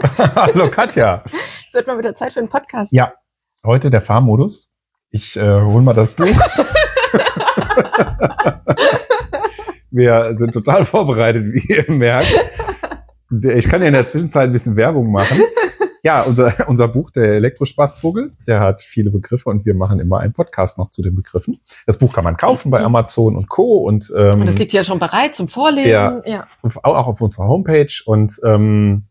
Hallo Katja. Es wird mal wieder Zeit für einen Podcast. Ja, heute der Fahrmodus. Ich äh, hol mal das Buch. Wir sind total vorbereitet, wie ihr merkt. Ich kann ja in der Zwischenzeit ein bisschen Werbung machen. Ja, unser, unser Buch, der Elektrospaßvogel, der hat viele Begriffe und wir machen immer einen Podcast noch zu den Begriffen. Das Buch kann man kaufen bei Amazon und Co. Und, ähm, und das liegt ja schon bereit zum Vorlesen. Ja, ja. Auch auf unserer Homepage. Und ähm,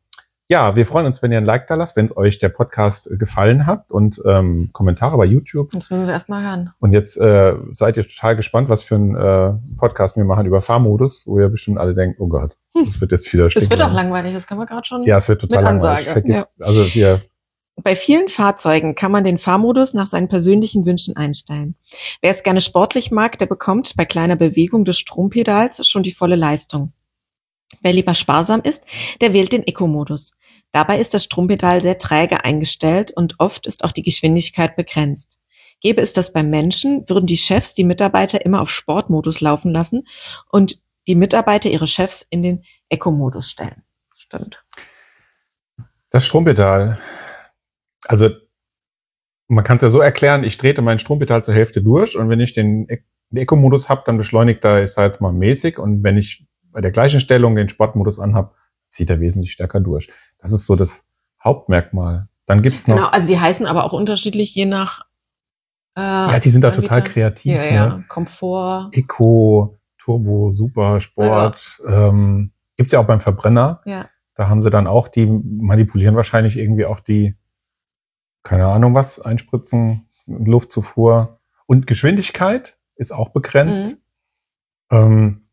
ja, wir freuen uns, wenn ihr ein Like da lasst, wenn es euch der Podcast gefallen hat und ähm, Kommentare bei YouTube. Das müssen wir erstmal hören. Und jetzt äh, seid ihr total gespannt, was für ein äh, Podcast wir machen über Fahrmodus, wo ihr bestimmt alle denkt, oh Gott, hm. das wird jetzt wieder Das wird auch langweilig, das können wir gerade schon. Ja, es wird total langweilig. Vergisst, ja. Also wir bei vielen Fahrzeugen kann man den Fahrmodus nach seinen persönlichen Wünschen einstellen. Wer es gerne sportlich mag, der bekommt bei kleiner Bewegung des Strompedals schon die volle Leistung. Wer lieber sparsam ist, der wählt den Eco-Modus. Dabei ist das Strompedal sehr träge eingestellt und oft ist auch die Geschwindigkeit begrenzt. Gäbe es das beim Menschen, würden die Chefs die Mitarbeiter immer auf Sportmodus laufen lassen und die Mitarbeiter ihre Chefs in den Eco-Modus stellen. Stimmt. Das Strompedal. Also man kann es ja so erklären, ich drehte mein Strompedal zur Hälfte durch und wenn ich den Eco-Modus habe, dann beschleunigt er, ich sage jetzt mal mäßig und wenn ich bei der gleichen Stellung den Sportmodus anhabe, zieht er wesentlich stärker durch. Das ist so das Hauptmerkmal. Dann gibt's noch. Genau, also die heißen aber auch unterschiedlich je nach. Äh, ja, die sind da total kreativ. Ja, ja. Ne? Komfort. Eco, Turbo, Super, Sport. Ja. Ähm, gibt's ja auch beim Verbrenner. Ja. Da haben sie dann auch, die manipulieren wahrscheinlich irgendwie auch die, keine Ahnung was, einspritzen, Luftzufuhr. Und Geschwindigkeit ist auch begrenzt. Mhm. Ähm,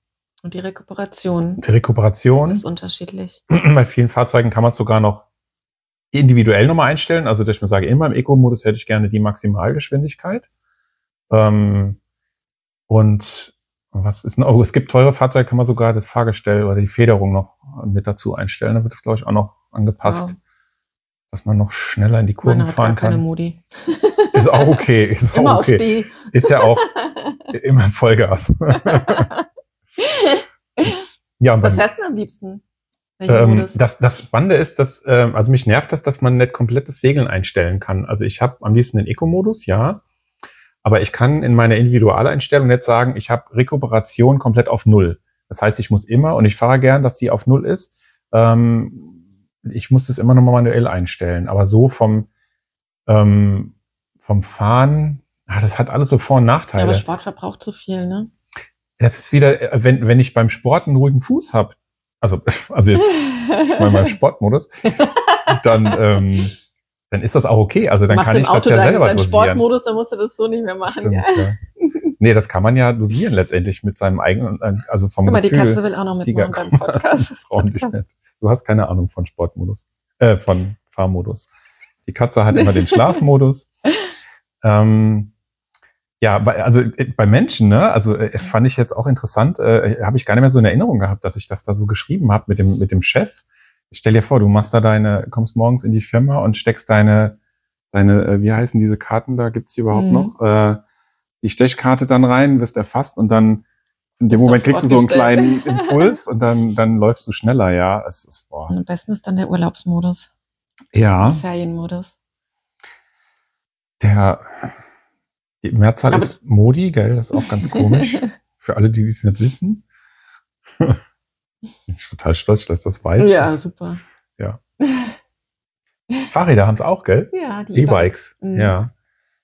und die Rekuperation. Die Rekuperation. Ist unterschiedlich. Bei vielen Fahrzeugen kann man es sogar noch individuell nochmal einstellen. Also, dass ich mir sage, immer im Eco-Modus hätte ich gerne die Maximalgeschwindigkeit. Ähm, und was ist noch? Oh, es gibt teure Fahrzeuge, kann man sogar das Fahrgestell oder die Federung noch mit dazu einstellen. Da wird es, glaube ich, auch noch angepasst, wow. dass man noch schneller in die Kurven Meine fahren kann. Keine Modi. Ist auch okay. Ist immer auch okay. Ist ja auch immer Vollgas. ja, Was fährst du am liebsten? Ähm, das, das Spannende ist, dass, ähm, also mich nervt das, dass man nicht komplettes Segeln einstellen kann. Also ich habe am liebsten den Eco-Modus, ja. Aber ich kann in meiner Individualeinstellung nicht sagen, ich habe Rekuperation komplett auf Null. Das heißt, ich muss immer, und ich fahre gern, dass die auf Null ist, ähm, ich muss das immer nochmal manuell einstellen. Aber so vom, ähm, vom Fahren, ah, das hat alles so Vor- und Nachteile. Ja, aber Sport verbraucht zu viel, ne? Das ist wieder, äh, wenn, wenn ich beim Sport einen ruhigen Fuß habe, also, also jetzt ich meine beim Sportmodus, dann, ähm, dann ist das auch okay. Also dann kann ich das ja selber dein dosieren. Sportmodus, dann musst du das so nicht mehr machen. Stimmt, ja. ja. Nee, das kann man ja dosieren letztendlich mit seinem eigenen, also vom Guck mal, Gefühl, die Katze will auch noch mitmachen beim Podcast. du hast keine Ahnung von Sportmodus, äh, von Fahrmodus. Die Katze hat immer den Schlafmodus. ähm, ja, also äh, bei Menschen, ne, also äh, fand ich jetzt auch interessant, äh, habe ich gar nicht mehr so in Erinnerung gehabt, dass ich das da so geschrieben habe mit dem mit dem Chef. Ich stell dir vor, du machst da deine, kommst morgens in die Firma und steckst deine deine, äh, wie heißen diese Karten da? Gibt's die überhaupt mhm. noch? Äh, die Stechkarte dann rein, wirst erfasst und dann in dem Moment kriegst du so einen kleinen Impuls und dann dann läufst du schneller. Ja, es ist boah. Am besten ist dann der Urlaubsmodus. Ja. Der Ferienmodus. Der die Mehrzahl Aber ist Modi, gell? Das ist auch ganz komisch. Für alle, die dies nicht wissen. ich bin total stolz, dass das weiß. Ja, super. Ja. Fahrräder haben es auch, gell? Ja, die E-Bikes. Mhm. Ja.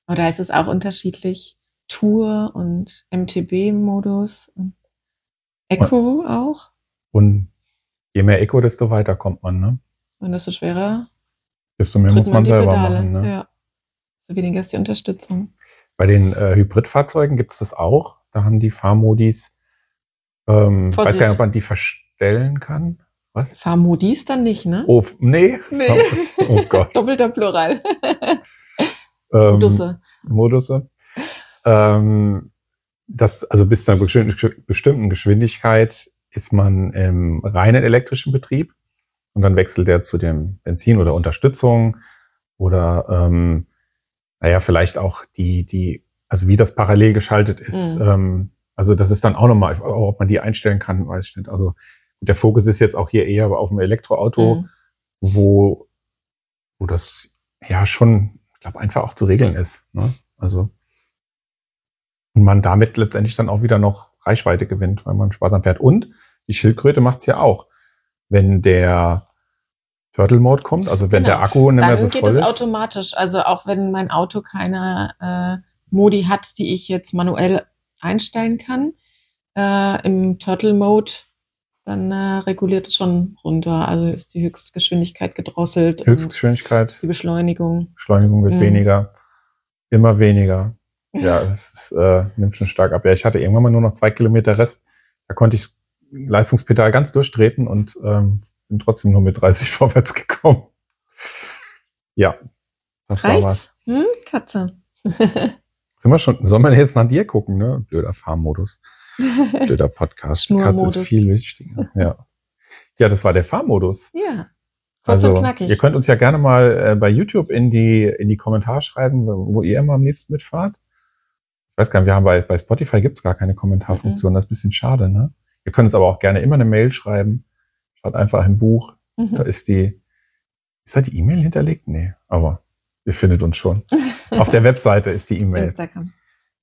Aber da ist es auch unterschiedlich. Tour und MTB-Modus und Eco und, auch. Und je mehr Eco, desto weiter kommt man, ne? Und desto schwerer. Desto mehr muss man selber Pedale. machen, ne? Ja. Desto weniger ist die Unterstützung. Bei den äh, Hybridfahrzeugen gibt es das auch. Da haben die Fahrmodis, ähm, weiß gar nicht, ob man die verstellen kann. Was? Fahrmodis dann nicht, ne? Oh, nee. nee. Oh Gott. Doppelter Plural. ähm, Modusse. Modusse. Ähm, das, also bis zu einer bestimmten Geschwindigkeit ist man im reinen elektrischen Betrieb und dann wechselt er zu dem Benzin oder Unterstützung oder ähm, naja, vielleicht auch die, die, also wie das parallel geschaltet ist. Mhm. Ähm, also das ist dann auch nochmal, ob man die einstellen kann, weiß ich nicht. Also der Fokus ist jetzt auch hier eher auf dem Elektroauto. Mhm. wo, wo das ja schon, ich glaube, einfach auch zu regeln ist. Ne? Also und man damit letztendlich dann auch wieder noch Reichweite gewinnt, weil man sparsam fährt. Und die Schildkröte macht's ja auch. Wenn der Turtle Mode kommt, also wenn genau. der Akku nicht mehr so voll ist. Dann geht es automatisch. Also auch wenn mein Auto keine äh, Modi hat, die ich jetzt manuell einstellen kann, äh, im Turtle Mode, dann äh, reguliert es schon runter. Also ist die Höchstgeschwindigkeit gedrosselt. Höchstgeschwindigkeit. Die Beschleunigung. Beschleunigung wird mhm. weniger. Immer weniger. Ja, es ist, äh, nimmt schon stark ab. Ja, ich hatte irgendwann mal nur noch zwei Kilometer Rest. Da konnte ich Leistungspedal ganz durchtreten und ähm, bin trotzdem nur mit 30 vorwärts gekommen. Ja, das Reicht's? war was. Hm, Katze. Sind wir schon, soll man jetzt nach dir gucken, ne? Blöder Fahrmodus. Blöder Podcast. Katze ist viel wichtiger. Ja. Ja, das war der Fahrmodus. Ja. Kurz also, ihr könnt uns ja gerne mal äh, bei YouTube in die, in die Kommentare schreiben, wo ihr immer am nächsten mitfahrt ich weiß gar nicht, wir haben bei, bei Spotify gibt's gar keine Kommentarfunktion. Mhm. Das ist ein bisschen schade, ne? Ihr könnt uns aber auch gerne immer eine Mail schreiben. Schaut einfach im Buch. Mhm. Da ist die, ist da die E-Mail hinterlegt? Nee, aber ihr findet uns schon. Auf der Webseite ist die E-Mail. Instagram.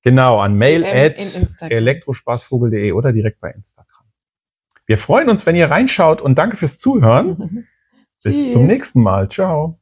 Genau, an mail at elektrospaßvogel.de oder direkt bei Instagram. Wir freuen uns, wenn ihr reinschaut und danke fürs Zuhören. Bis zum nächsten Mal. Ciao.